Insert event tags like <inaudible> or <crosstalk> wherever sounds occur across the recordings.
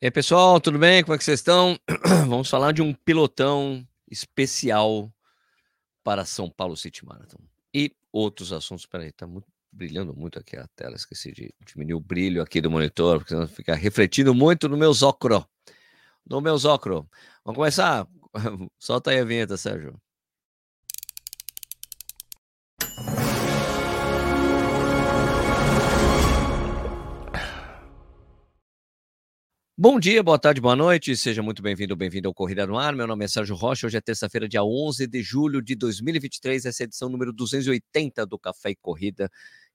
E aí, pessoal, tudo bem? Como é que vocês estão? <clears throat> Vamos falar de um pilotão especial para São Paulo City Marathon. E outros assuntos. Peraí, tá muito, brilhando muito aqui a tela. Esqueci de diminuir o brilho aqui do monitor, porque senão fica refletindo muito no meu zócro. No meu zócro. Vamos começar? <laughs> Solta aí a vinheta, Sérgio. Bom dia, boa tarde, boa noite, seja muito bem-vindo, bem-vindo ao Corrida no Ar. Meu nome é Sérgio Rocha, hoje é terça-feira, dia 11 de julho de 2023, essa é a edição número 280 do Café e Corrida,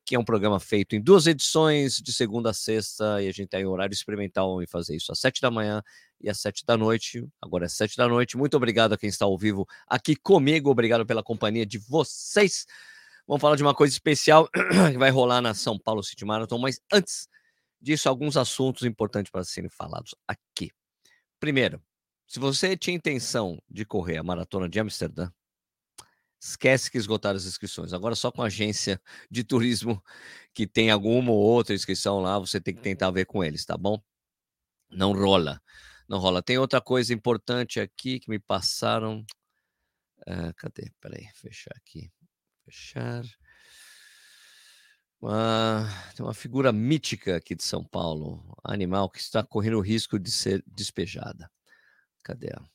que é um programa feito em duas edições, de segunda a sexta, e a gente tem tá horário experimental em fazer isso às sete da manhã e às sete da noite. Agora é sete da noite. Muito obrigado a quem está ao vivo aqui comigo, obrigado pela companhia de vocês. Vamos falar de uma coisa especial <clears throat> que vai rolar na São Paulo City Marathon, mas antes disso alguns assuntos importantes para serem falados aqui. Primeiro, se você tinha intenção de correr a maratona de Amsterdã, esquece que esgotaram as inscrições. Agora só com a agência de turismo que tem alguma ou outra inscrição lá, você tem que tentar ver com eles, tá bom? Não rola. Não rola. Tem outra coisa importante aqui que me passaram. Uh, cadê? Peraí, fechar aqui. Fechar. Uma, tem uma figura mítica aqui de São Paulo, animal que está correndo o risco de ser despejada. Cadê ela?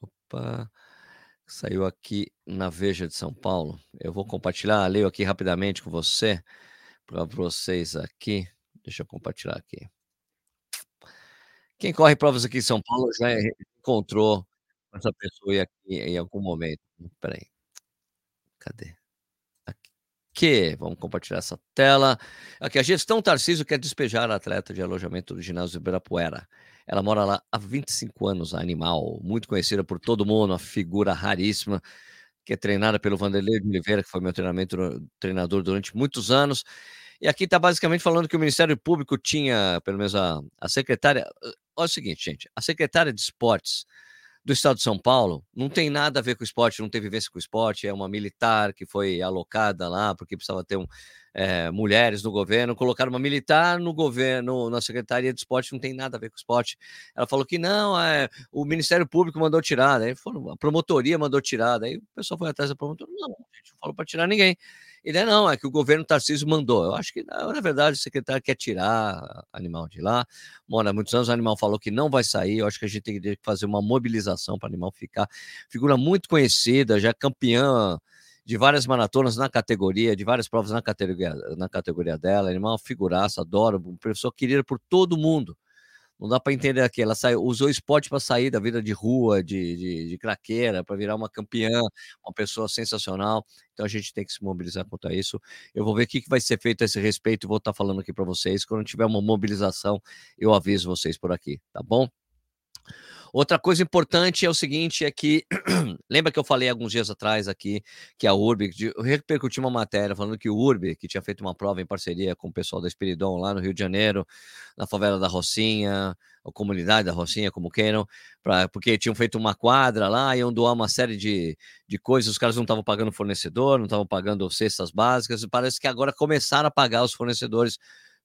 Opa, saiu aqui na Veja de São Paulo. Eu vou compartilhar, leio aqui rapidamente com você, para vocês aqui. Deixa eu compartilhar aqui. Quem corre provas aqui em São Paulo já encontrou essa pessoa aqui em algum momento. Peraí. Cadê? Que vamos compartilhar essa tela. Aqui a gestão Tarcísio quer despejar a atleta de alojamento do ginásio Ibirapuera. Ela mora lá há 25 anos, a animal, muito conhecida por todo mundo, uma figura raríssima, que é treinada pelo Vanderlei de Oliveira, que foi meu treinador durante muitos anos. E aqui está basicamente falando que o Ministério Público tinha, pelo menos a, a secretária. Olha o seguinte, gente: a secretária de esportes do estado de São Paulo não tem nada a ver com o esporte, não tem vivência com o esporte, é uma militar que foi alocada lá porque precisava ter um, é, mulheres no governo, colocaram uma militar no governo, na Secretaria de Esporte, não tem nada a ver com o esporte. Ela falou que não, é, o Ministério Público mandou tirar, daí foram, a promotoria mandou tirar, daí o pessoal foi atrás da promotoria, não, a gente não falou para tirar ninguém. Ele é não, é que o governo Tarcísio mandou. Eu acho que, na verdade, o secretário quer tirar animal de lá. Mora muitos anos, o animal falou que não vai sair. Eu acho que a gente tem que fazer uma mobilização para o animal ficar. Figura muito conhecida, já campeã de várias maratonas na categoria, de várias provas na categoria, na categoria dela. Animal, figuraça, adoro, um professor querido por todo mundo. Não dá para entender aqui. Ela saiu, usou esporte para sair da vida de rua, de, de, de craqueira, para virar uma campeã, uma pessoa sensacional. Então a gente tem que se mobilizar contra isso. Eu vou ver o que, que vai ser feito a esse respeito e vou estar tá falando aqui para vocês. Quando tiver uma mobilização, eu aviso vocês por aqui, tá bom? Outra coisa importante é o seguinte, é que <clears throat> lembra que eu falei alguns dias atrás aqui que a Urb, eu repercuti uma matéria falando que o Urb, que tinha feito uma prova em parceria com o pessoal da Espiridon lá no Rio de Janeiro, na favela da Rocinha, a comunidade da Rocinha, como queiram, pra, porque tinham feito uma quadra lá, iam doar uma série de, de coisas, os caras não estavam pagando fornecedor, não estavam pagando cestas básicas, parece que agora começaram a pagar os fornecedores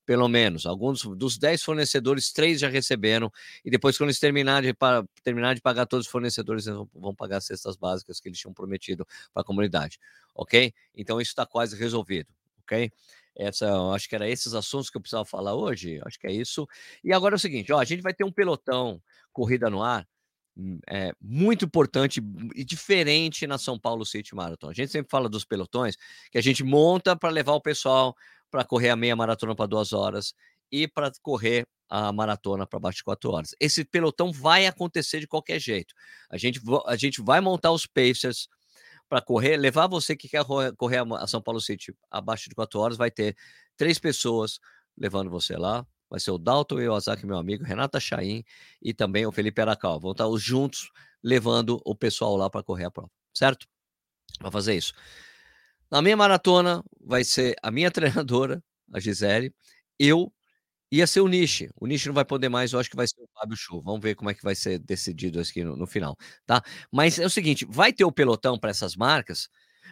pelo menos. Alguns dos 10 fornecedores, três já receberam, e depois, quando eles terminarem de, para, terminar de pagar todos os fornecedores, eles vão pagar as cestas básicas que eles tinham prometido para a comunidade, ok? Então, isso está quase resolvido, ok? Essa, acho que era esses assuntos que eu precisava falar hoje, acho que é isso. E agora é o seguinte, ó, a gente vai ter um pelotão corrida no ar, hum, é muito importante e diferente na São Paulo City Marathon. A gente sempre fala dos pelotões que a gente monta para levar o pessoal para correr a meia maratona para duas horas e para correr a maratona para baixo de quatro horas. Esse pelotão vai acontecer de qualquer jeito. A gente, a gente vai montar os Pacers para correr, levar você que quer correr a São Paulo City abaixo de quatro horas, vai ter três pessoas levando você lá. Vai ser o Dalton e o Azaki, meu amigo, Renata Chaim e também o Felipe Aracal. Vão estar os juntos levando o pessoal lá para correr a prova, certo? Para fazer isso. Na minha maratona vai ser a minha <laughs> treinadora, a Gisele, eu ia ser o Nishi. O Nishi não vai poder mais, eu acho que vai ser o Fábio Show. Vamos ver como é que vai ser decidido aqui no, no final, tá? Mas é o seguinte, vai ter o pelotão para essas marcas,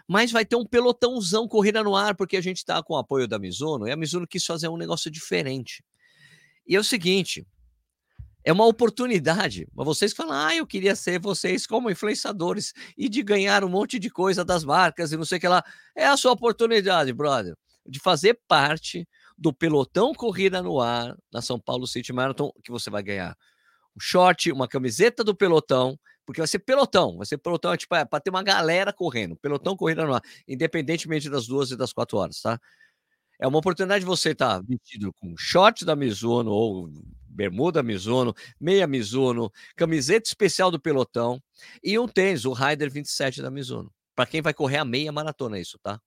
mas vai ter um pelotãozão corrida no ar, porque a gente está com o apoio da Mizuno, e a Mizuno quis fazer um negócio diferente. E é o seguinte, É uma oportunidade, mas vocês falam: "Ah, eu queria ser vocês como influenciadores e de ganhar um monte de coisa das marcas e não sei o que lá". É a sua oportunidade, brother, de fazer parte do pelotão corrida no ar na São Paulo City Marathon, que você vai ganhar um short, uma camiseta do pelotão, porque vai ser pelotão, vai ser pelotão, é tipo, é para ter uma galera correndo, pelotão corrida no ar, independentemente das 2 e das 4 horas, tá? É uma oportunidade de você estar vestido com short da Mizuno ou bermuda Mizuno, meia Mizuno, camiseta especial do pelotão e um tênis, o Rider 27 da Mizuno. Para quem vai correr a meia maratona isso, tá?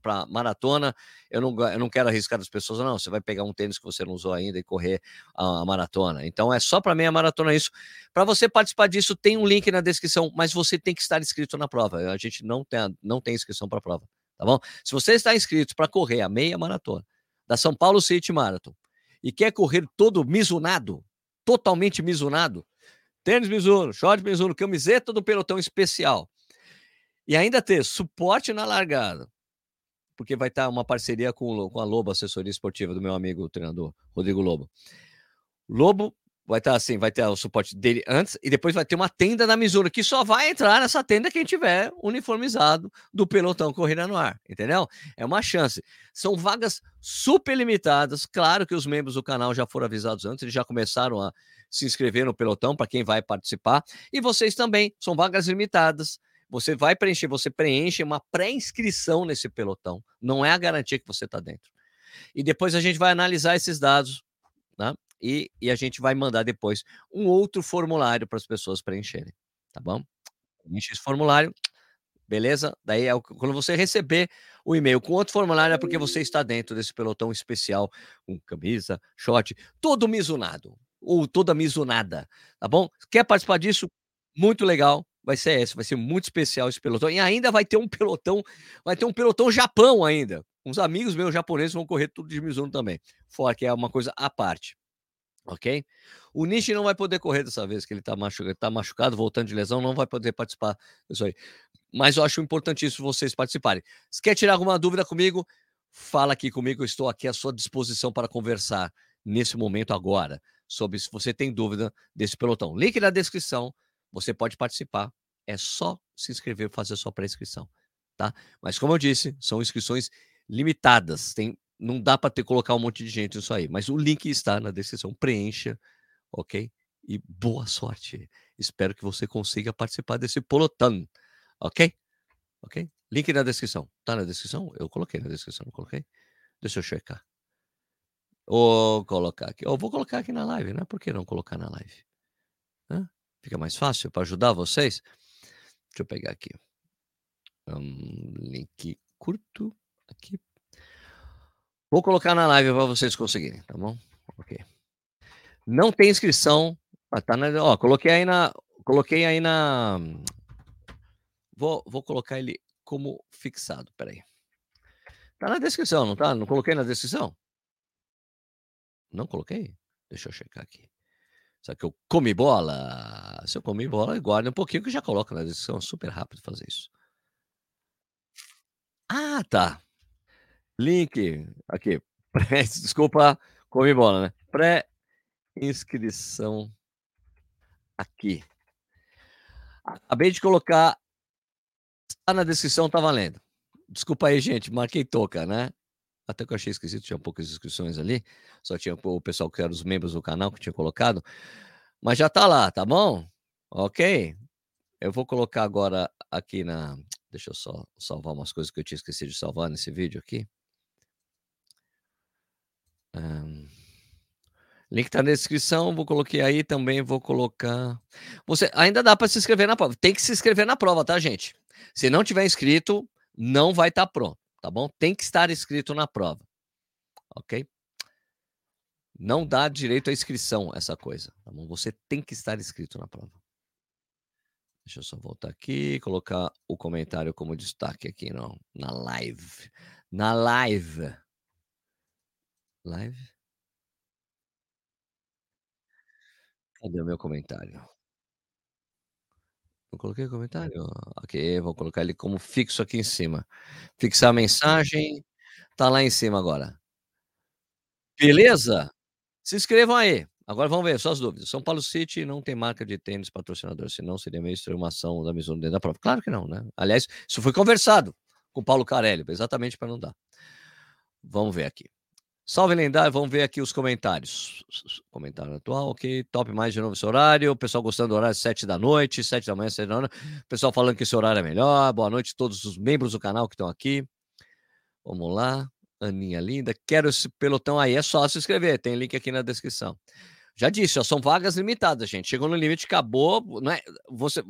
Para maratona, eu não, eu não quero arriscar as pessoas, não. Você vai pegar um tênis que você não usou ainda e correr a, a maratona. Então é só para meia maratona isso. Para você participar disso, tem um link na descrição, mas você tem que estar inscrito na prova. A gente não tem, não tem inscrição para prova, tá bom? Se você está inscrito para correr a meia maratona da São Paulo City Marathon e quer correr todo mizunado, totalmente mizunado, tênis Mizuno, short Mizuno, camiseta do pelotão especial, e ainda ter suporte na largada, porque vai estar uma parceria com, com a Lobo, assessoria esportiva do meu amigo treinador, Rodrigo Lobo. Lobo vai estar assim, vai ter o suporte dele antes e depois vai ter uma tenda da Mizuno que só vai entrar nessa tenda quem tiver uniformizado do pelotão corrida no ar, entendeu? É uma chance. São vagas super limitadas. Claro que os membros do canal já foram avisados antes, eles já começaram a se inscrever no pelotão para quem vai participar e vocês também. São vagas limitadas. Você vai preencher, você preenche uma pré-inscrição nesse pelotão. Não é a garantia que você está dentro. E depois a gente vai analisar esses dados, né? E, e a gente vai mandar depois um outro formulário para as pessoas preencherem, tá bom? Preenche esse formulário, beleza? Daí é o, quando você receber o e-mail com outro formulário é porque você está dentro desse pelotão especial com camisa, short, todo mizunado ou toda mizunada, tá bom? Quer participar disso? Muito legal. Vai ser esse, vai ser muito especial esse pelotão. E ainda vai ter um pelotão, vai ter um pelotão Japão ainda. Uns amigos meus japoneses vão correr tudo de Mizuno também. Fora que é uma coisa à parte ok? O Nishi não vai poder correr dessa vez, que ele está machucado, tá machucado, voltando de lesão, não vai poder participar disso aí. Mas eu acho importantíssimo vocês participarem. Se quer tirar alguma dúvida comigo, fala aqui comigo, estou aqui à sua disposição para conversar nesse momento agora, sobre se você tem dúvida desse pelotão. Link na descrição, você pode participar, é só se inscrever, fazer a sua pré-inscrição, tá? Mas como eu disse, são inscrições limitadas, tem não dá para ter colocar um monte de gente nisso aí, mas o link está na descrição. Preencha, ok? E boa sorte. Espero que você consiga participar desse pelotão, ok? Ok? Link na descrição. Tá na descrição? Eu coloquei na descrição, não coloquei? Deixa eu checar. Vou colocar aqui. Eu vou colocar aqui na live, né? Por que não colocar na live? Fica mais fácil para ajudar vocês. Deixa eu pegar aqui. Um link curto aqui Vou colocar na live para vocês conseguirem, tá bom? Ok. Não tem inscrição. Ah, tá na, ó, coloquei aí na. Coloquei aí na. Vou, vou colocar ele como fixado. Peraí. Tá na descrição, não tá? Não coloquei na descrição? Não coloquei? Deixa eu checar aqui. Será que eu comi bola? Se eu comi bola, guarde um pouquinho que já coloca na descrição. É super rápido fazer isso. Ah, tá. Link aqui. Pré, <laughs> desculpa, comi bola, né? Pré-inscrição aqui. Acabei de colocar. Está na descrição, tá valendo. Desculpa aí, gente. Marquei toca, né? Até que eu achei esquisito, tinha poucas inscrições ali. Só tinha o pessoal que era os membros do canal que tinha colocado. Mas já tá lá, tá bom? Ok. Eu vou colocar agora aqui na. Deixa eu só salvar umas coisas que eu tinha esquecido de salvar nesse vídeo aqui. Um, link tá na descrição, vou colocar aí também, vou colocar. Você ainda dá para se inscrever na prova. Tem que se inscrever na prova, tá, gente? Se não tiver inscrito, não vai estar tá pronto, tá bom? Tem que estar inscrito na prova. OK? Não dá direito à inscrição essa coisa, tá bom? Você tem que estar inscrito na prova. Deixa eu só voltar aqui, colocar o comentário como destaque aqui no, na live. Na live. Live? Cadê o meu comentário? Não coloquei o comentário? Ok, vou colocar ele como fixo aqui em cima. Fixar a mensagem, tá lá em cima agora. Beleza? Se inscrevam aí. Agora vamos ver só as dúvidas. São Paulo City não tem marca de tênis patrocinador, senão seria meio estranho uma ação da Mizuno dentro da prova. Claro que não, né? Aliás, isso foi conversado com o Paulo Carelli, exatamente para não dar. Vamos ver aqui. Salve lendário, vamos ver aqui os comentários. Comentário atual, ok. Top mais de novo esse horário. O pessoal gostando do horário 7 da noite, 7 da manhã, 7 da noite. Pessoal falando que esse horário é melhor. Boa noite a todos os membros do canal que estão aqui. Vamos lá. Aninha linda. Quero esse pelotão aí. É só se inscrever. Tem link aqui na descrição. Já disse, ó, são vagas limitadas, gente. Chegou no limite, acabou. Não é, você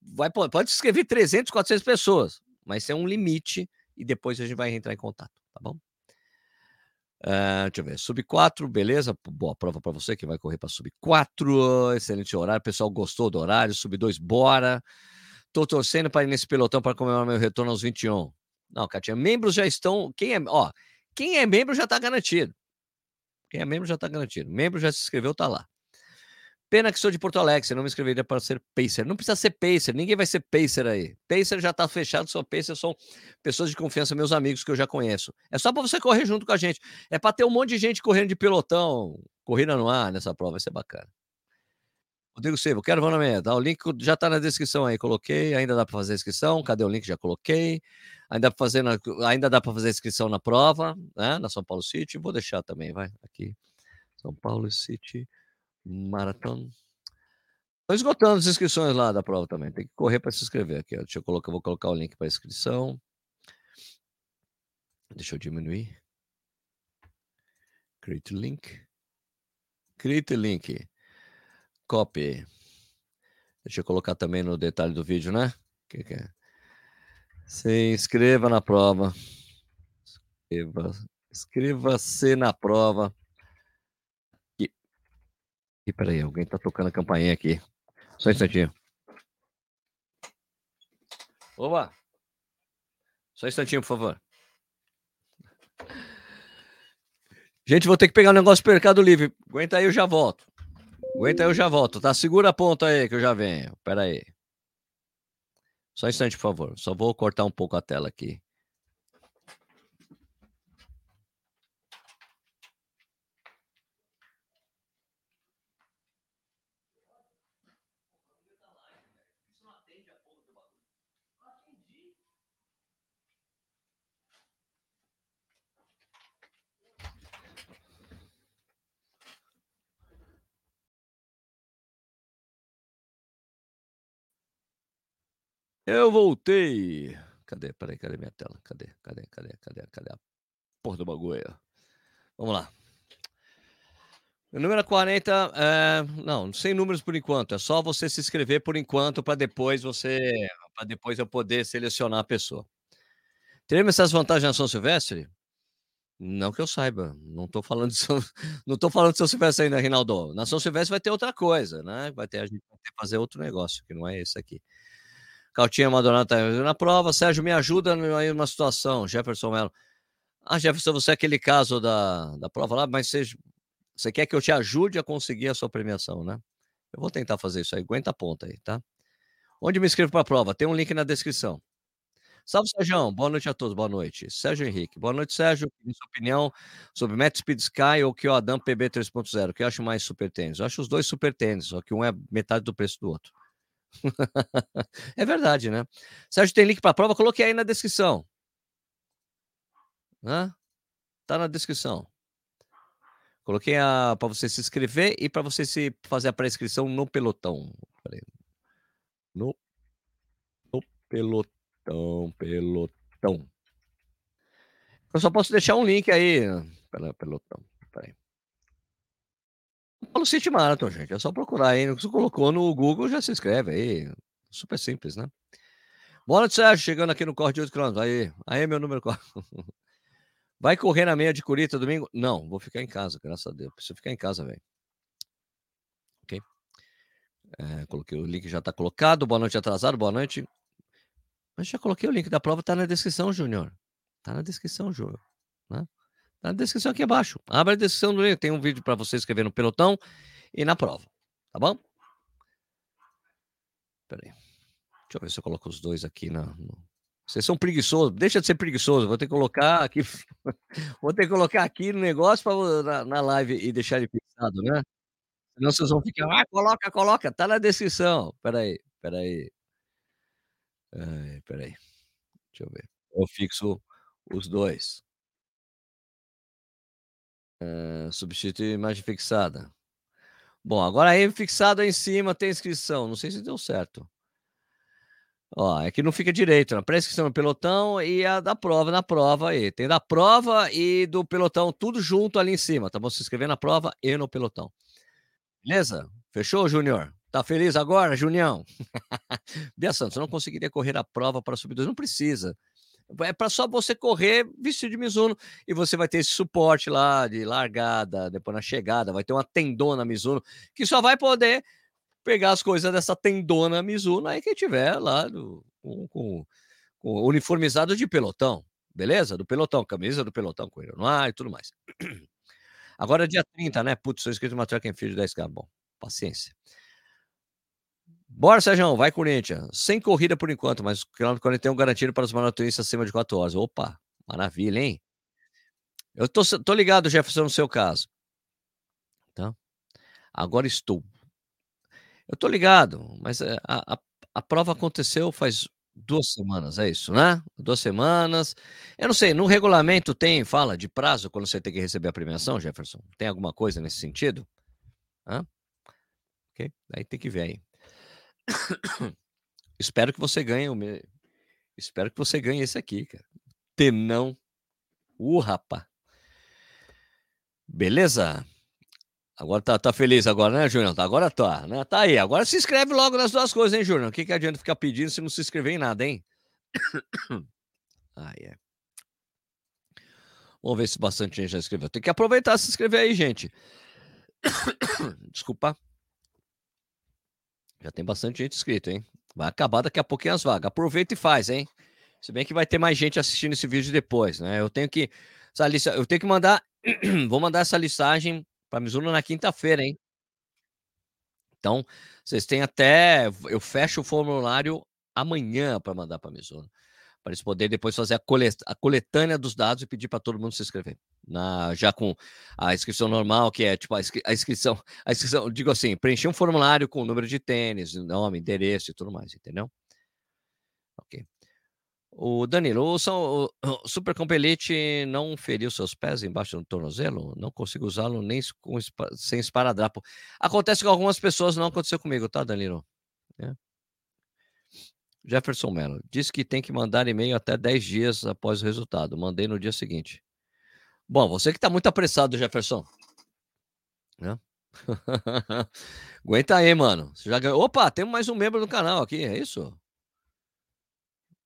vai, pode se inscrever 300, 400 pessoas, mas tem um limite e depois a gente vai entrar em contato, tá bom? Uh, deixa eu ver, sub 4, beleza? Boa prova para você que vai correr para sub 4. Excelente horário, pessoal gostou do horário. Sub 2, bora. Tô torcendo para ir nesse pelotão para comemorar meu retorno aos 21. Não, Katia, membros já estão. Quem é, ó, quem é membro já está garantido. Quem é membro já está garantido. Membro já se inscreveu, tá lá. Pena que sou de Porto Alegre, não me inscreveria para ser Pacer. Não precisa ser Pacer, ninguém vai ser Pacer aí. Pacer já tá fechado, sou Pacer, são pessoas de confiança, meus amigos que eu já conheço. É só para você correr junto com a gente. É para ter um monte de gente correndo de pelotão, corrida no ar nessa prova, vai ser bacana. Rodrigo Silva, quero minha. Tá? O link já está na descrição aí, coloquei. Ainda dá para fazer a inscrição. Cadê o link? Já coloquei. Ainda, fazer na, ainda dá para fazer a inscrição na prova, né? Na São Paulo City. Vou deixar também, vai. Aqui. São Paulo City. Marathon. Estou esgotando as inscrições lá da prova também. Tem que correr para se inscrever aqui. Ó. Deixa eu colocar, vou colocar o link para inscrição. Deixa eu diminuir. Create link. Create link. Copy. Deixa eu colocar também no detalhe do vídeo, né? Que que é? Se inscreva na prova. Inscreva-se na prova. E peraí, alguém tá tocando a campainha aqui. Só um instantinho. Opa! Só um instantinho, por favor. Gente, vou ter que pegar um negócio do Mercado Livre. Aguenta aí, eu já volto. Aguenta aí, eu já volto, tá? Segura a ponta aí que eu já venho. Pera aí. Só um instante, por favor. Só vou cortar um pouco a tela aqui. Eu voltei. Cadê? Peraí, cadê minha tela? Cadê? Cadê? Cadê? Cadê? Cadê a porra do bagulho? Vamos lá. O número 40, é, não, sem números por enquanto. É só você se inscrever por enquanto para depois você, para depois eu poder selecionar a pessoa. Teremos essas vantagens na São Silvestre? Não que eu saiba. Não estou falando de São, <laughs> não tô falando de São Silvestre ainda, Rinaldo. Na São Silvestre vai ter outra que né? Vai ter a gente vai ter que fazer outro negócio que não é esse aqui. Caltinha Madonna tá na prova. Sérgio, me ajuda aí numa situação. Jefferson Melo. Ah, Jefferson, você é aquele caso da, da prova lá, mas você, você quer que eu te ajude a conseguir a sua premiação, né? Eu vou tentar fazer isso aí. Aguenta a ponta aí, tá? Onde me inscrevo para a prova? Tem um link na descrição. Salve, Sérgio. Boa noite a todos. Boa noite. Sérgio Henrique. Boa noite, Sérgio. Sua opinião sobre Met Speed Sky ou Adam PB 3.0? O que eu acho mais super tênis? Eu acho os dois super tênis, só que um é metade do preço do outro. <laughs> é verdade, né? Sérgio, tem link para a prova? Coloquei aí na descrição. Né? Tá na descrição. Coloquei para você se inscrever e para você se fazer a pré-inscrição no pelotão. No, no pelotão, pelotão. Eu só posso deixar um link aí pela pelotão. Paulo City Marathon, gente. É só procurar aí. Você colocou no Google, já se inscreve aí. Super simples, né? Boa noite, Sérgio. Chegando aqui no corte de 8 km. Aí, aí, meu número 4. <laughs> Vai correr na meia de Curita domingo? Não, vou ficar em casa, graças a Deus. Preciso ficar em casa, velho. Ok? É, coloquei o link, já tá colocado. Boa noite, atrasado. Boa noite. Mas já coloquei o link da prova, tá na descrição, Júnior. Tá na descrição, Júnior. Né? Na descrição aqui abaixo. Abre a descrição do link, tem um vídeo para você escrever no pelotão e na prova, tá bom? Pera aí. Deixa eu ver se eu coloco os dois aqui na. Vocês são preguiçosos, deixa de ser preguiçoso. Vou ter que colocar aqui. <laughs> Vou ter que colocar aqui no negócio pra, na, na live e deixar ele fixado, né? Senão vocês vão ficar: "Ah, coloca, coloca, tá na descrição". Espera aí, espera aí. Aí. Deixa eu ver. Eu fixo os 2. Hã, substituir imagem fixada. Bom, agora aí fixado aí em cima tem inscrição, não sei se deu certo. Ó, é que não fica direito, na pré-inscrição no pelotão e a da prova na prova aí. Tem da prova e do pelotão tudo junto ali em cima, tá bom? Se inscrever na prova e no pelotão. Beleza? Fechou, Júnior? Tá feliz agora, Junião? <laughs> Bia Santos, não conseguiria correr a prova para sub-2, não precisa. É para só você correr vestido de Mizuno e você vai ter esse suporte lá de largada, depois na chegada, vai ter uma tendona Mizuno que só vai poder pegar as coisas dessa tendona Mizuno aí quem tiver lá do, com, com, com uniformizado de pelotão, beleza? Do pelotão, camisa do pelotão, com no ar e tudo mais. Agora é dia 30, né? Putz, sou inscrito numa track and field de 10k. Bom, paciência. Bora, Sérgio, vai Corinthians. Sem corrida por enquanto, mas o quilômetro 41 garantido para os maratonistas acima de 4 horas. Opa, maravilha, hein? Eu tô, tô ligado, Jefferson, no seu caso. Tá? Agora estou. Eu tô ligado, mas eh, a, a, a prova aconteceu faz duas semanas, é isso, né? Duas semanas. Eu não sei, no regulamento tem, fala de prazo quando você tem que receber a premiação, Jefferson? Tem alguma coisa nesse sentido? Hã? Ok, aí tem que ver aí. <coughs> Espero que você ganhe o me... Espero que você ganhe esse aqui, cara. Tenão. Uh, rapá. Beleza? Agora tá, tá feliz agora, né, Júnior? Agora tá, né? Tá aí. Agora se inscreve logo nas duas coisas, hein, Júnior? O que, que adianta ficar pedindo se não se inscrever em nada, hein? <coughs> ah, é. Vamos ver se bastante gente já inscreveu. Tem que aproveitar e se inscrever aí, gente. <coughs> Desculpa. Já tem bastante gente inscrito, hein? Vai acabar daqui a pouquinho as vagas. Aproveita e faz, hein? Se bem que vai ter mais gente assistindo esse vídeo depois, né? Eu tenho que. Essa lista, eu tenho que mandar. <clears throat> vou mandar essa listagem para Mizuno na quinta-feira, hein? Então, vocês têm até. Eu fecho o formulário amanhã para mandar para Mizuno. Para eles poderem depois fazer a, colet, a coletânea dos dados e pedir para todo mundo se inscrever. Na, já com a inscrição normal, que é tipo a, inscri, a inscrição. <laughs> A inscrição, digo assim, preencher um formulário com o número de tênis, nome, endereço e tudo mais, entendeu? Ok. O Danilo, o, o, o Super Compelite não feriu seus pés embaixo do tornozelo? Não consigo usá-lo nem com, sem esparadrapo. Acontece com algumas pessoas, não aconteceu comigo, tá, Danilo? É. Jefferson Mello, disse que tem que mandar e-mail até 10 dias após o resultado. Mandei no dia seguinte. Bom, você que está muito apressado, Jefferson. Né? <laughs> Aguenta aí, mano. Você já ganhou. Opa, temos mais um membro no canal aqui, é isso?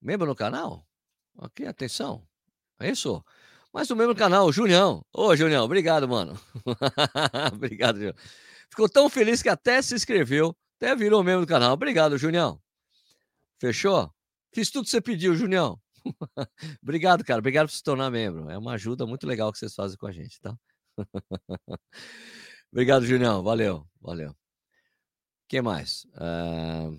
Membro no canal? Ok, atenção. É isso? Mais um membro no canal, Julião. Ô, Julião, obrigado, mano. <laughs> obrigado, Julião. Ficou tão feliz que até se inscreveu, até virou membro do canal. Obrigado, Julião. Fechou? Fiz tudo que você pediu, Julião. <laughs> obrigado, cara. Obrigado por se tornar membro. É uma ajuda muito legal que vocês fazem com a gente, tá? <laughs> obrigado, Julião. Valeu, valeu. Que mais? Uh...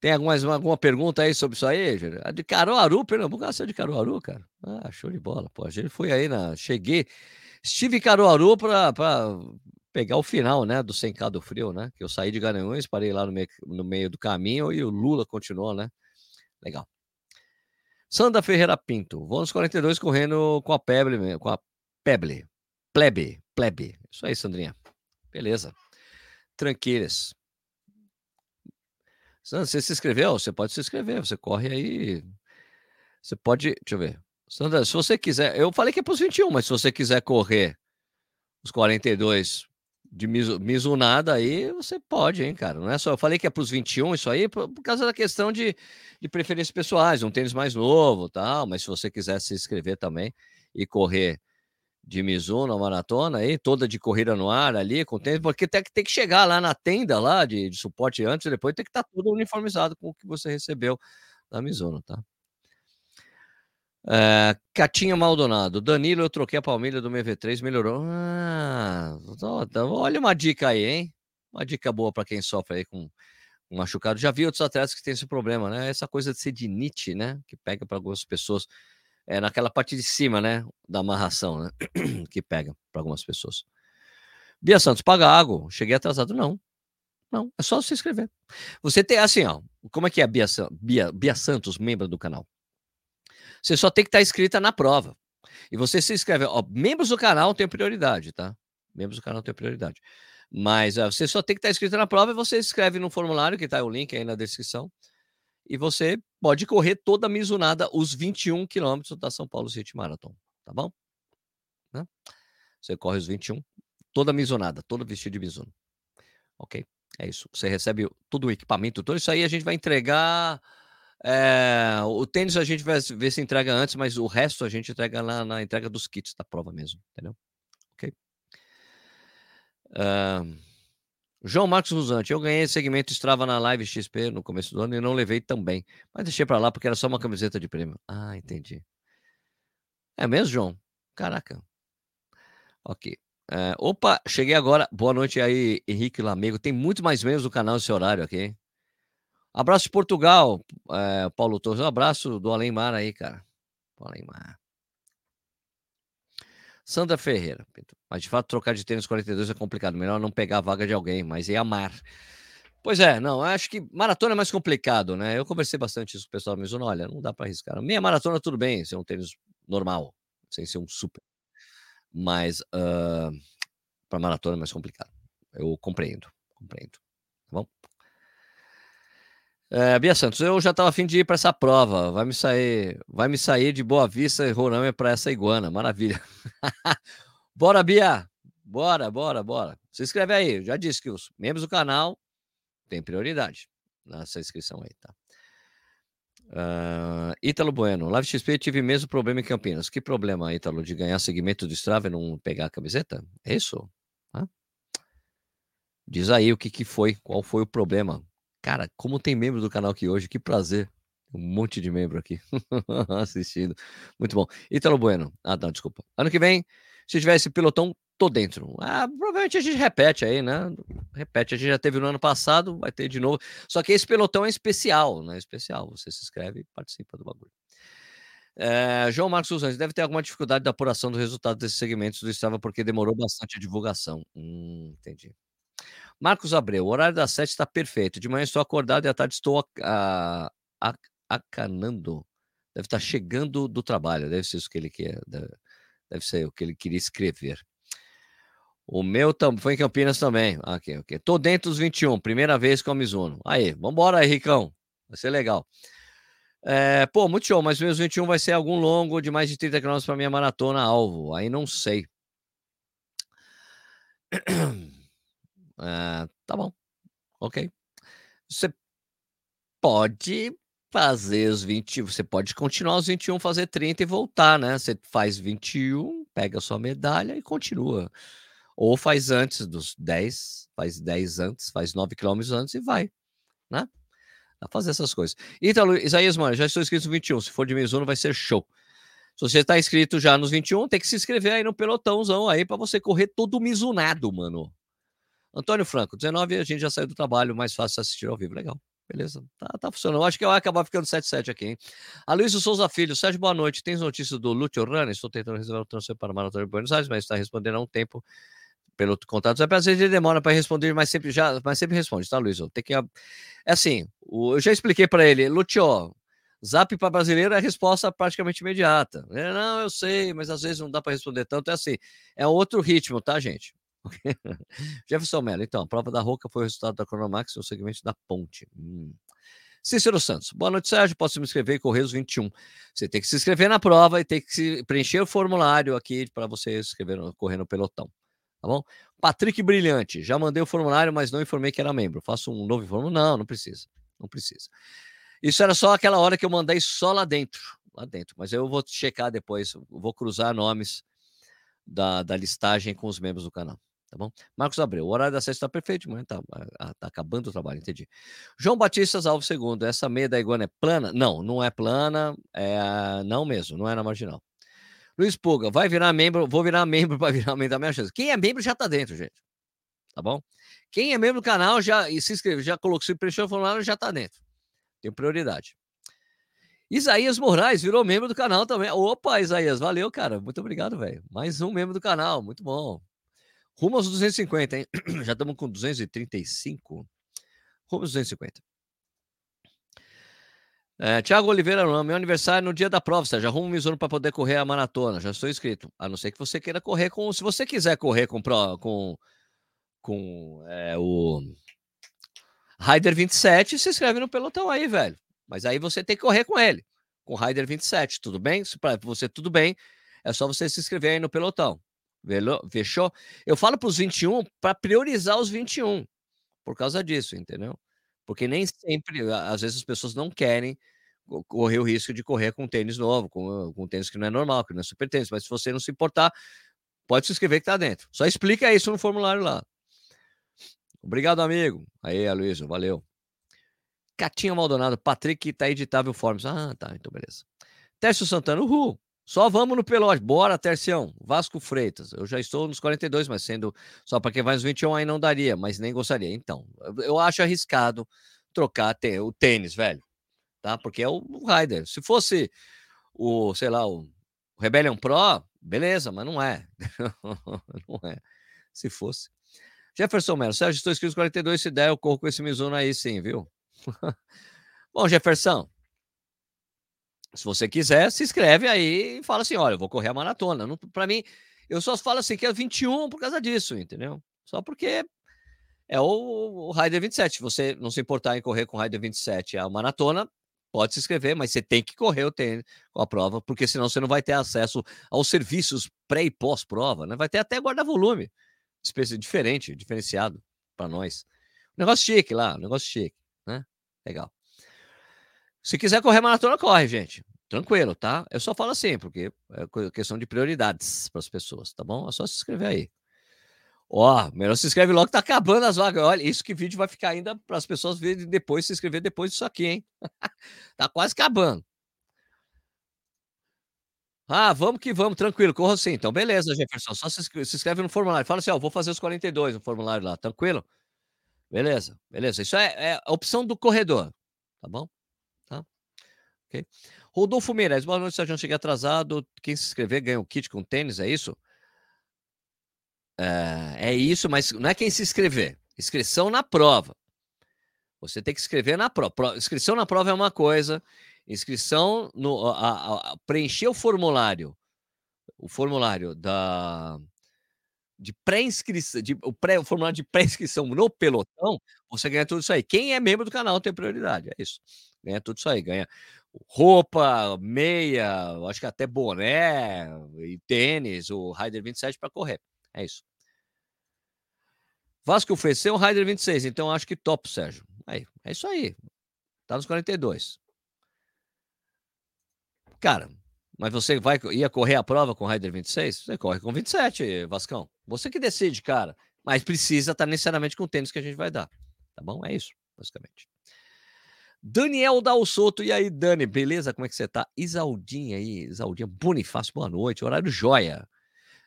Tem alguma, alguma pergunta aí sobre isso aí, Júlio? A de Caruaru, Pernambuco, nasceu de Caruaru, cara. Ah, show de bola, pô. A gente foi aí na. Cheguei. Estive em Caruaru para pegar o final, né, do Sem K do Frio, né? Que eu saí de Garanhuns, parei lá no meio, no meio do caminho e o Lula continuou, né? Legal. Sandra Ferreira Pinto, vou nos 42 correndo com a Peble, com a Peble, Plebe, Plebe. Isso aí, Sandrinha. Beleza. Tranquilas. Sandra, você se inscreveu? Você pode se inscrever, você corre aí. Você pode. Deixa eu ver. Sandra, se você quiser. Eu falei que é para os 21, mas se você quiser correr os 42 de Mizunada aí, você pode, hein, cara. Não é só. Eu falei que é para os 21 isso aí, por, por, causa da questão de, de preferências pessoais, um tênis mais novo tal. Mas se você quiser se inscrever também e correr de Mizuno, a maratona aí, toda de corrida no ar ali, com tênis, porque tem, tem que chegar lá na tenda lá de, de suporte antes e depois tem que estar tá tudo uniformizado com o que você recebeu da Mizuno, tá? É, Catinha Maldonado, Danilo, eu troquei a palmilha do meu V3, melhorou. Ah, olha uma dica aí, hein? Uma dica boa para quem sofre aí com um machucado. Já vi outros atletas que têm esse problema, né? Essa coisa de sedinite, né? Que pega para algumas pessoas é naquela parte de cima, né, da amarração, né, <clears throat> que pega para algumas pessoas. Bia Santos, paga água. Cheguei atrasado. Não. Não, é só se inscrever. Você tem assim, ó. Como é que é Bia, Bia, Bia Santos, membro do canal? Você só tem que estar inscrita na prova. E você se inscreve. Ó, membros do canal têm prioridade, tá? Membros do canal têm prioridade. Mas ó, você só tem que estar inscrito na prova e você escreve no formulário, que tá o link aí na descrição. E você pode correr toda a os 21 quilômetros da São Paulo City Marathon, tá bom? Né? Você corre os 21, toda a Mizunada, todo vestido de Mizuno. Ok? É isso. Você recebe todo o equipamento, tudo isso aí a gente vai entregar. É, o tênis a gente vai ver se entrega antes, mas o resto a gente entrega na, na entrega dos kits da prova mesmo, entendeu? Ok? Uh, João Marcos Rusante, eu ganhei segmento Strava na Live XP no começo do ano e não levei também, mas deixei para lá porque era só uma camiseta de prêmio. Ah, entendi. É mesmo, João? Caraca. Ok. É, opa, cheguei agora. Boa noite aí, Henrique Lamego. Tem muito mais membros do canal esse horário aqui. Abraço de Portugal, é, Paulo Torres. Um abraço do Além aí, cara. Além Mar. Sandra Ferreira. Mas de fato, trocar de tênis 42 é complicado. Melhor não pegar a vaga de alguém, mas é amar. Pois é, não, acho que maratona é mais complicado, né? Eu conversei bastante isso com o pessoal me dizendo, olha, não dá para arriscar. Meia maratona tudo bem, ser um tênis normal, sem ser um super mas uh, para maratona é mais complicado. Eu compreendo, compreendo. Tá bom? É, Bia Santos, eu já estava afim de ir para essa prova. Vai me sair, vai me sair de Boa Vista e Roraima para essa iguana. Maravilha. <laughs> bora, Bia. Bora, bora, bora. Se inscreve aí. Já disse que os membros do canal têm prioridade nessa inscrição aí, tá? Uh, Ítalo Bueno, Live XP tive mesmo problema em Campinas. Que problema, Ítalo, de ganhar segmento do Strava e não pegar a camiseta? É isso? Diz aí o que, que foi, qual foi o problema. Cara, como tem membro do canal aqui hoje, que prazer. Um monte de membro aqui <laughs> assistindo. Muito bom. Ítalo Bueno. Ah, não, desculpa. Ano que vem, se tiver esse pilotão, tô dentro. Ah, provavelmente a gente repete aí, né? Repete, a gente já teve no ano passado, vai ter de novo. Só que esse pelotão é especial, né? Especial. Você se inscreve e participa do bagulho. É, João Marcos Suzantes, deve ter alguma dificuldade da apuração do resultado desses segmentos do Strava, porque demorou bastante a divulgação. Hum, entendi. Marcos Abreu, o horário das sete está perfeito. De manhã estou acordado e à tarde estou acanando. Deve estar chegando do trabalho, deve ser isso que ele quer. Deve, ser o que ele queria escrever. O meu foi em Campinas também. Ok, ok. Tô dentro dos 21, primeira vez com a Mizuno. Aí, vambora aí, Ricão. Vai ser legal. É, pô, muito show, mas meus 21 vai ser algum longo de mais de 30 km para minha maratona alvo. Aí não sei. <clears throat> É, tá bom. Ok. Você pode fazer os 20, você pode continuar os 21, fazer 30 e voltar, né? Você faz 21, pega a sua medalha e continua. Ou faz antes dos 10, faz 10 antes, faz 9 quilômetros antes e vai, né? Dá fazer essas coisas. Então, Isaías, mano, já estou inscrito no 21. Se for de Mizuno, vai ser show. Se você está inscrito já nos 21, tem que se inscrever aí no pelotãozão aí para você correr todo mizunado, mano. Antônio Franco, 19, a gente já saiu do trabalho, mais fácil assistir ao vivo. Legal. Beleza, tá, tá funcionando. Acho que vai acabar ficando 7-7 aqui, hein? Aloysio Souza Filho, Sérgio, boa noite. Tens notícias do Lúcio Rani? Estou tentando resolver o transfer para a Maratona de Buenos Aires, mas está respondendo há um tempo pelo contato. Às vezes ele demora para responder, mas sempre já, mas sempre responde, tá, Luiz? Tem que é assim, o, eu já expliquei para ele, Lúcio, Zap para brasileiro é a resposta praticamente imediata. É, não, eu sei, mas às vezes não dá para responder tanto. É assim, é outro ritmo, tá, gente? <laughs> Jefferson Mello, então, a prova da Roca foi o resultado da Cronomax no segmento da ponte. Hum. Cícero Santos, boa noite, Sérgio. Posso me inscrever em Correios 21. Você tem que se inscrever na prova e tem que preencher o formulário aqui para você se inscrever correr no pelotão tá bom? Patrick Brilhante, já mandei o formulário, mas não informei que era membro. Faço um novo formulário? Não, não precisa. Não precisa. Isso era só aquela hora que eu mandei só lá dentro. Lá dentro. Mas eu vou checar depois, vou cruzar nomes da, da listagem com os membros do canal. Tá bom? Marcos Abreu, o horário da sexta está perfeito, mas tá, tá acabando o trabalho, entendi. João Batista Alves II, essa meia da iguana é plana? Não, não é plana, é, não mesmo, não é na marginal. Luiz Puga, vai virar membro, vou virar <laughs> membro para virar membro da minha chance. Quem é membro já tá dentro, gente. Tá bom? Quem é membro do canal já e se inscreveu, já colocou, se preencheu o formulário, já tá dentro. Tem prioridade. Isaías Moraes virou membro do canal também. Opa, Isaías, valeu, cara. Muito obrigado, velho. Mais um membro do canal, muito bom. Rumo aos 250, hein? <clears throat> Já estamos com 235. Rumo aos 250. É, Tiago Oliveira, meu aniversário no dia da prova, já arruma um Mizuno para poder correr a maratona, já estou inscrito. A não ser que você queira correr com. Se você quiser correr com, com, com é, o Rider 27, se inscreve no pelotão aí, velho. Mas aí você tem que correr com ele, com o Rider 27, tudo bem? Para você tudo bem, é só você se inscrever aí no pelotão. Fechou? Eu falo para os 21 para priorizar os 21, por causa disso, entendeu? Porque nem sempre, às vezes as pessoas não querem correr o risco de correr com tênis novo, com, com tênis que não é normal, que não é super tênis, mas se você não se importar, pode se inscrever que tá dentro. Só explica isso no formulário lá. Obrigado, amigo. Aí, Aloysio, valeu. Catinha Maldonado, Patrick tá editável Forms. Ah, tá, então beleza. Tércio Santana, uhul. Só vamos no pelote. Bora, Tercião. Vasco Freitas. Eu já estou nos 42, mas sendo só para quem vai nos 21 aí não daria, mas nem gostaria. Então, eu acho arriscado trocar o tênis, velho. Tá? Porque é o Rider. Se fosse o, sei lá, o Rebellion Pro, beleza, mas não é. <laughs> não é. Se fosse. Jefferson Melo, Sérgio, estou inscrito nos 42. Se der, eu corro com esse Mizuno aí sim, viu? <laughs> Bom, Jefferson, se você quiser, se inscreve aí e fala assim: olha, eu vou correr a maratona. Para mim, eu só falo assim que é 21 por causa disso, entendeu? Só porque é o, o Rider 27. Se você não se importar em correr com o Rider 27 a maratona, pode se inscrever, mas você tem que correr o tênis com a prova, porque senão você não vai ter acesso aos serviços pré e pós-prova, né? Vai ter até guarda-volume, espécie diferente, diferenciado para nós. Negócio chique lá, negócio chique, né? Legal. Se quiser correr maratona, corre, gente. Tranquilo, tá? Eu só falo assim, porque é questão de prioridades para as pessoas, tá bom? É só se inscrever aí. Ó, melhor se inscreve logo, tá acabando as vagas. Olha, isso que vídeo vai ficar ainda para as pessoas verem depois, se inscrever depois disso aqui, hein? <laughs> tá quase acabando. Ah, vamos que vamos, tranquilo, corra sim. Então, beleza, Jefferson. Só se inscreve, se inscreve no formulário. Fala assim, ó, vou fazer os 42 no formulário lá, tranquilo? Beleza, beleza. Isso é, é a opção do corredor, tá bom? Ok? Rodolfo Meirelles, boa noite, Sérgio. Cheguei atrasado. Quem se inscrever ganha um kit com tênis, é isso? É, é isso, mas não é quem se inscrever. Inscrição na prova. Você tem que escrever na prova. Inscrição na prova é uma coisa. Inscrição no a, a, a, preencher o formulário, o formulário da de pré-inscrição, o, pré, o formulário de pré-inscrição no pelotão, você ganha tudo isso aí. Quem é membro do canal tem prioridade, é isso. Ganha tudo isso aí, ganha roupa, meia, acho que até boné e tênis, o Rider 27 para correr. É isso. Vasco ofereceu o Rider 26, então acho que top, Sérgio. Aí, é isso aí. Tá nos 42. Cara, mas você vai ia correr a prova com o Rider 26? Você corre com 27, Vascão. Você que decide, cara. Mas precisa estar tá necessariamente com o tênis que a gente vai dar. Tá bom? É isso, basicamente. Daniel Dalsoto, e aí, Dani, beleza? Como é que você tá? Isaldinha aí, Isaldinha Bonifácio, boa noite, horário joia.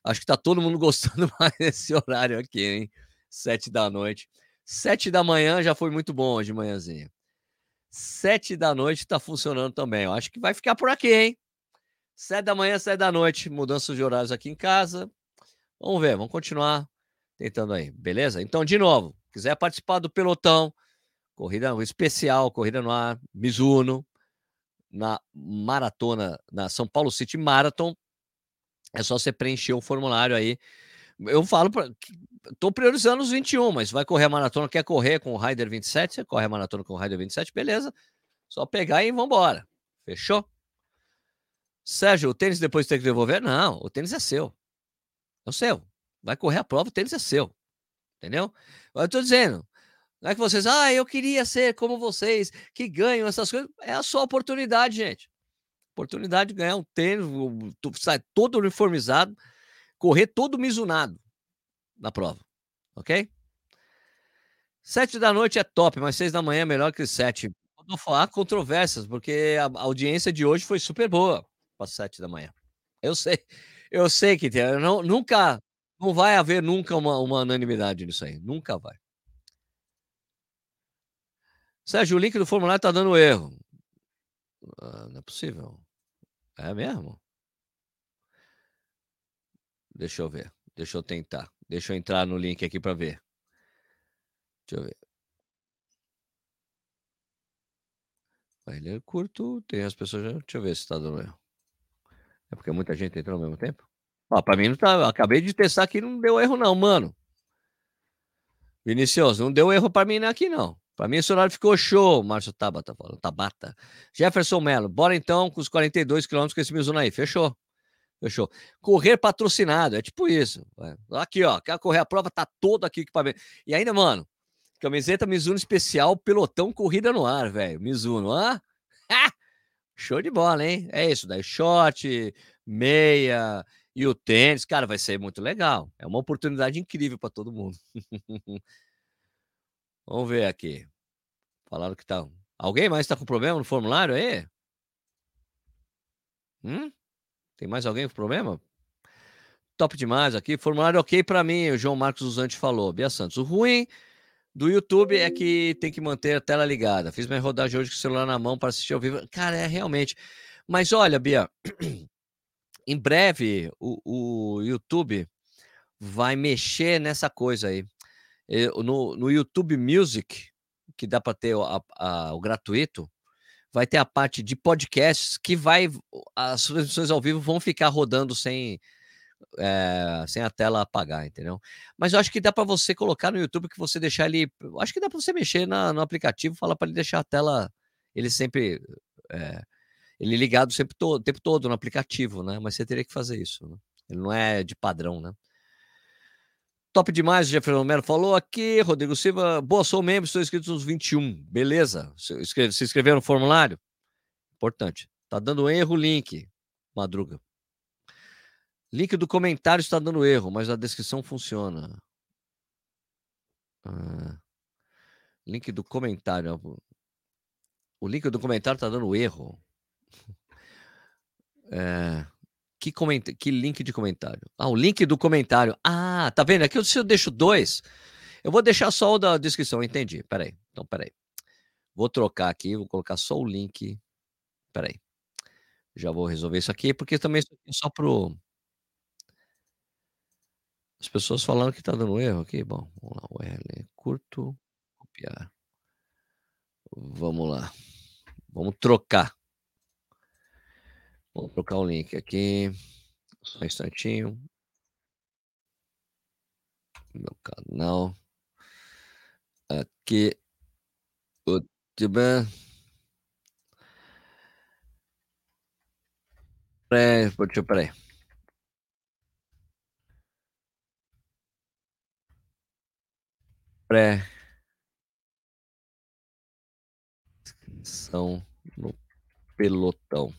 Acho que tá todo mundo <laughs> gostando mais desse horário aqui, hein? Sete da noite. Sete da manhã já foi muito bom hoje de manhãzinha. Sete da noite tá funcionando também. Eu acho que vai ficar por aqui, hein? Sete da manhã, sete da noite, mudança de horários aqui em casa. Vamos ver, vamos continuar tentando aí, beleza? Então, de novo, quiser participar do pelotão, corrida especial, corrida no ar, Mizuno, na maratona, na São Paulo City Marathon. É só você preencher o formulário aí. Eu falo para. Tô priorizando os 21, mas vai correr a maratona, quer correr com o Rider 27? Você corre a maratona com o Rider 27, beleza. Só pegar e vambora. Fechou? Sérgio, o tênis depois tem que devolver? Não, o tênis é seu. É o seu. Vai correr a prova, o tênis é seu. Entendeu? Eu tô dizendo, não é que vocês, ah, eu queria ser como vocês, que ganham essas coisas. É a sua oportunidade, gente. Oportunidade de ganhar um tênis, sai todo uniformizado, correr todo misunado na prova. Ok? Sete da noite é top, mas seis da manhã é melhor que sete. Vou falar controvérsias, porque a audiência de hoje foi super boa para sete da manhã. Eu sei, eu sei que tem, não, nunca, não vai haver nunca uma, uma unanimidade nisso aí, nunca vai. Sérgio, o link do formulário está dando erro. Ah, não é possível. É mesmo? Deixa eu ver. Deixa eu tentar. Deixa eu entrar no link aqui para ver. Deixa eu ver. Ele é curto, tem as pessoas já deixa eu ver se tá dando erro. É porque muita gente entrou ao mesmo tempo? Ó, pra mim não tá acabei de testar aqui, não deu erro não, mano. Vinicius, não deu erro pra mim aqui não. Pra mim esse horário ficou show, Márcio Tabata falando, Tabata. Jefferson Melo, bora então com os 42 quilômetros com esse Mizuno aí, fechou. Fechou. Correr patrocinado, é tipo isso. Aqui, ó, quer correr a prova, tá todo aqui equipamento. E ainda, mano, camiseta Mizuno especial, pelotão corrida no ar, velho. Mizuno, hã? <laughs> Show de bola, hein? É isso, daí short, meia e o tênis, cara, vai ser muito legal. É uma oportunidade incrível para todo mundo. <laughs> Vamos ver aqui. Falaram que tá. Alguém mais está com problema no formulário aí? Hum? Tem mais alguém com problema? Top demais aqui. Formulário ok para mim, o João Marcos Usante falou. Bia Santos. O ruim do YouTube é que tem que manter a tela ligada. Fiz minha rodagem hoje com o celular na mão para assistir ao vivo. Cara, é realmente. Mas olha, Bia, <clears throat> em breve o, o YouTube vai mexer nessa coisa aí. No, no YouTube Music, que dá para ter a, a, o gratuito, vai ter a parte de podcasts que vai. As transmissões ao vivo vão ficar rodando sem, é, sem a tela apagar, entendeu? Mas eu acho que dá para você colocar no YouTube que você deixar ele. Acho que dá para você mexer na, no aplicativo, falar para ele deixar a tela. Ele sempre. É, ele ligado sempre todo, o tempo todo no aplicativo, né? Mas você teria que fazer isso. Né? Ele não é de padrão, né? Top demais, Jefferson Romero falou aqui. Rodrigo Silva, boa, sou membro, estou inscrito nos 21. Beleza. Se, inscreveram no formulário? Importante. Tá dando erro o link. Madruga. Link do comentário está dando erro, mas a descrição funciona. Ah, link do comentário. O link do comentário está dando erro. <laughs> É, que, coment... que link de comentário? Ah, o link do comentário. Ah, tá vendo? Aqui eu deixo dois, eu vou deixar só o da descrição, entendi. Peraí. Então, peraí. Vou trocar aqui, vou colocar só o link. Peraí. Já vou resolver isso aqui, porque também é só pro. As pessoas falando que tá dando erro aqui. Bom, vamos lá. O L curto, copiar. Vamos lá. Vamos trocar. Vou trocar o link aqui. Só um instantinho. Meu canal. Aqui. Tiban. Pré, deixa eu, peraí. Pré. São no pelotão.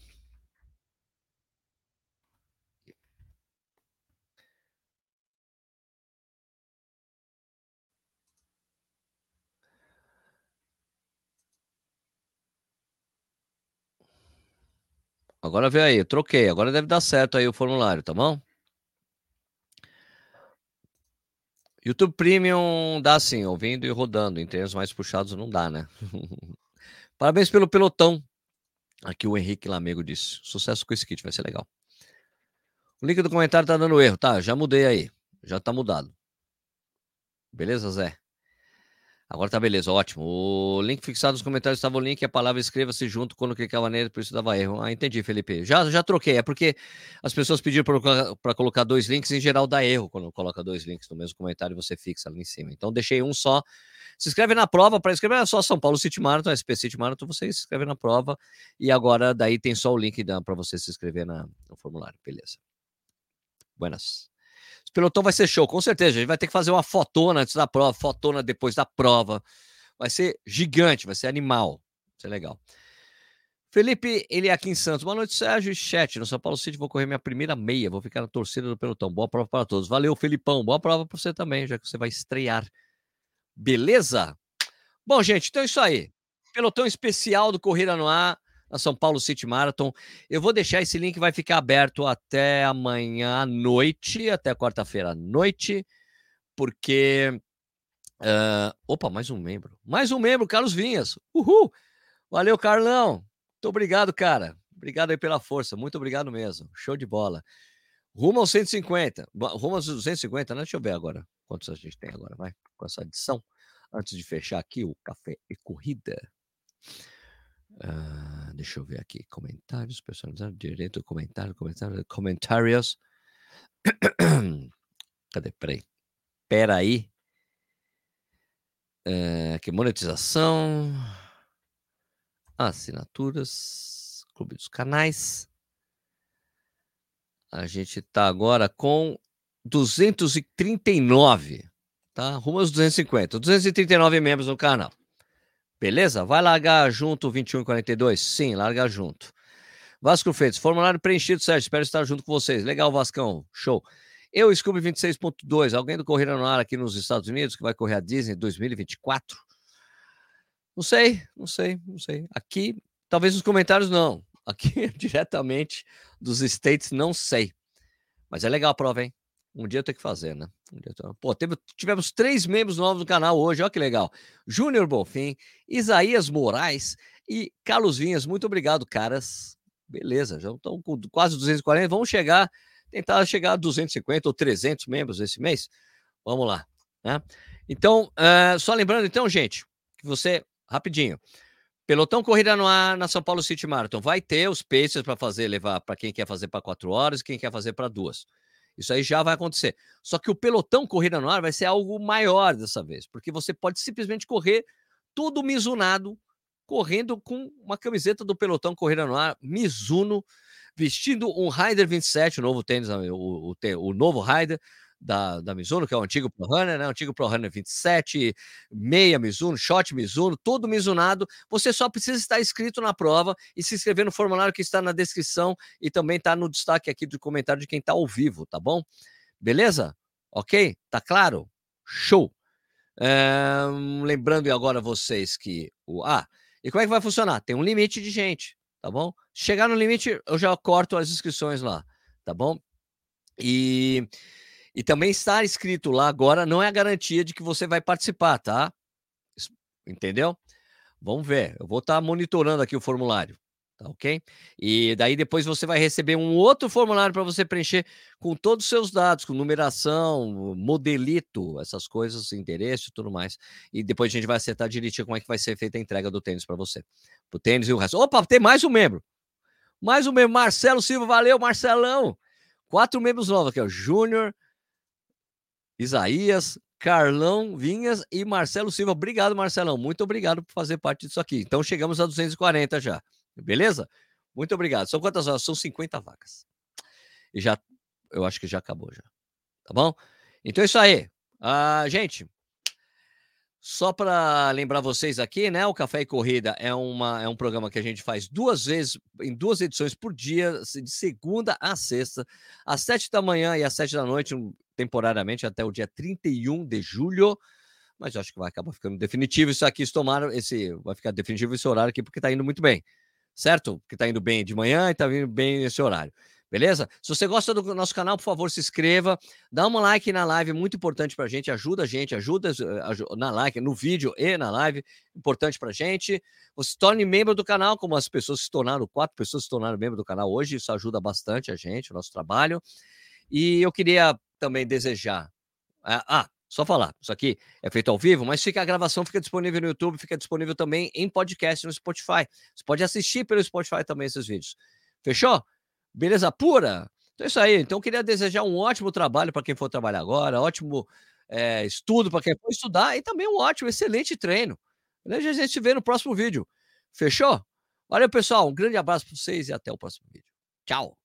Agora vê aí, troquei. Agora deve dar certo aí o formulário, tá bom? YouTube Premium dá sim, ouvindo e rodando. Em treinos mais puxados não dá, né? <laughs> Parabéns pelo pelotão. Aqui o Henrique Lamego disse. Sucesso com esse kit, vai ser legal. O link do comentário tá dando erro, tá? Já mudei aí. Já tá mudado. Beleza, Zé? Agora tá beleza, ótimo. O link fixado nos comentários estava o link e a palavra escreva-se junto quando clicava nele, por isso dava erro. Ah, entendi, Felipe. Já, já troquei. É porque as pessoas pediram para colocar dois links, em geral dá erro quando coloca dois links no mesmo comentário você fixa ali em cima. Então deixei um só. Se inscreve na prova, para inscrever é só São Paulo City Marathon, SP City Marathon, você se inscreve na prova e agora daí tem só o link para você se inscrever na, no formulário, beleza. Buenas. Pelotão vai ser show, com certeza. A gente vai ter que fazer uma fotona antes da prova, fotona depois da prova. Vai ser gigante, vai ser animal. Vai ser legal. Felipe, ele é aqui em Santos. Boa noite, Sérgio e chat. No São Paulo City vou correr minha primeira meia. Vou ficar na torcida do pelotão. Boa prova para todos. Valeu, Felipão. Boa prova para você também, já que você vai estrear. Beleza? Bom, gente, então é isso aí. Pelotão especial do Corrida no Ar na São Paulo City Marathon. Eu vou deixar esse link, vai ficar aberto até amanhã à noite, até quarta-feira à noite, porque. Uh, opa, mais um membro. Mais um membro, Carlos Vinhas. Uhul! Valeu, Carlão. Muito obrigado, cara. Obrigado aí pela força. Muito obrigado mesmo. Show de bola. Rumo aos 150. Rumo aos 250, né? Deixa eu ver agora quantos a gente tem agora, vai, com essa adição. Antes de fechar aqui o café e corrida. Uh, deixa eu ver aqui. Comentários personalizados, direito, comentário, comentário, comentários. <coughs> Cadê? Peraí. Peraí. Uh, aqui, monetização. Assinaturas. Clube dos canais. A gente está agora com 239, tá? Rumo aos 250. 239 membros no canal. Beleza? Vai largar junto o 2142? Sim, larga junto. Vasco Feitos, formulário preenchido, Sérgio. Espero estar junto com vocês. Legal, Vascão. Show. Eu, Scooby 26.2. Alguém do Corrida no Ar aqui nos Estados Unidos que vai correr a Disney 2024? Não sei, não sei, não sei. Aqui, talvez nos comentários não. Aqui, <laughs> diretamente dos States, não sei. Mas é legal a prova, hein? Um dia eu tenho que fazer, né? Um dia. Pô, teve, tivemos três membros novos no canal hoje, olha que legal. Júnior Bonfim, Isaías Moraes e Carlos Vinhas. Muito obrigado, caras. Beleza, já estão com quase 240. Vamos chegar, tentar chegar a 250 ou 300 membros esse mês. Vamos lá, né? Então, uh, só lembrando, então, gente, que você, rapidinho, Pelotão Corrida no Ar na São Paulo City Marathon. Vai ter os paces para fazer, levar para quem quer fazer para quatro horas e quem quer fazer para duas. Isso aí já vai acontecer. Só que o pelotão corrida no ar vai ser algo maior dessa vez, porque você pode simplesmente correr todo misunado, correndo com uma camiseta do pelotão corrida no ar, Mizuno, vestindo um Rider 27, o novo tênis, o, o, o novo Rider, da, da Mizuno, que é o antigo Pro Runner, né? O antigo Pro Runner 27, meia Mizuno, shot Mizuno, todo Mizunado. Você só precisa estar inscrito na prova e se inscrever no formulário que está na descrição e também está no destaque aqui do comentário de quem está ao vivo, tá bom? Beleza? Ok? Tá claro? Show! É, lembrando agora vocês que o. Ah, e como é que vai funcionar? Tem um limite de gente, tá bom? Chegar no limite, eu já corto as inscrições lá, tá bom? E e também estar inscrito lá agora não é a garantia de que você vai participar, tá? Entendeu? Vamos ver. Eu vou estar monitorando aqui o formulário, tá ok? E daí depois você vai receber um outro formulário para você preencher com todos os seus dados, com numeração, modelito, essas coisas, endereço e tudo mais. E depois a gente vai acertar direitinho como é que vai ser feita a entrega do tênis para você. O tênis e o resto. Opa, tem mais um membro. Mais um membro. Marcelo Silva, valeu, Marcelão. Quatro membros novos aqui, ó. Júnior, Isaías, Carlão Vinhas e Marcelo Silva. Obrigado, Marcelão. Muito obrigado por fazer parte disso aqui. Então chegamos a 240 já. Beleza? Muito obrigado. São quantas horas? São 50 vagas. E já, eu acho que já acabou já. Tá bom? Então é isso aí. Ah, gente, só para lembrar vocês aqui, né? O Café e Corrida é, uma, é um programa que a gente faz duas vezes, em duas edições por dia, de segunda a sexta, às sete da manhã e às sete da noite, temporariamente até o dia 31 de julho. Mas acho que vai acabar ficando definitivo isso aqui. Tomaram esse. Vai ficar definitivo esse horário aqui, porque está indo muito bem. Certo? Porque está indo bem de manhã e está indo bem nesse horário. Beleza? Se você gosta do nosso canal, por favor, se inscreva, dá um like na live, muito importante pra gente, ajuda a gente, ajuda, na like, no vídeo e na live, importante pra gente. Você se torne membro do canal, como as pessoas se tornaram, quatro pessoas se tornaram membro do canal hoje, isso ajuda bastante a gente, o nosso trabalho. E eu queria também desejar. Ah, ah, só falar, isso aqui é feito ao vivo, mas fica a gravação, fica disponível no YouTube, fica disponível também em podcast no Spotify. Você pode assistir pelo Spotify também esses vídeos. Fechou? Beleza pura? Então é isso aí. Então, queria desejar um ótimo trabalho para quem for trabalhar agora, ótimo é, estudo para quem for estudar e também um ótimo, excelente treino. A gente se vê no próximo vídeo. Fechou? Valeu, pessoal. Um grande abraço para vocês e até o próximo vídeo. Tchau.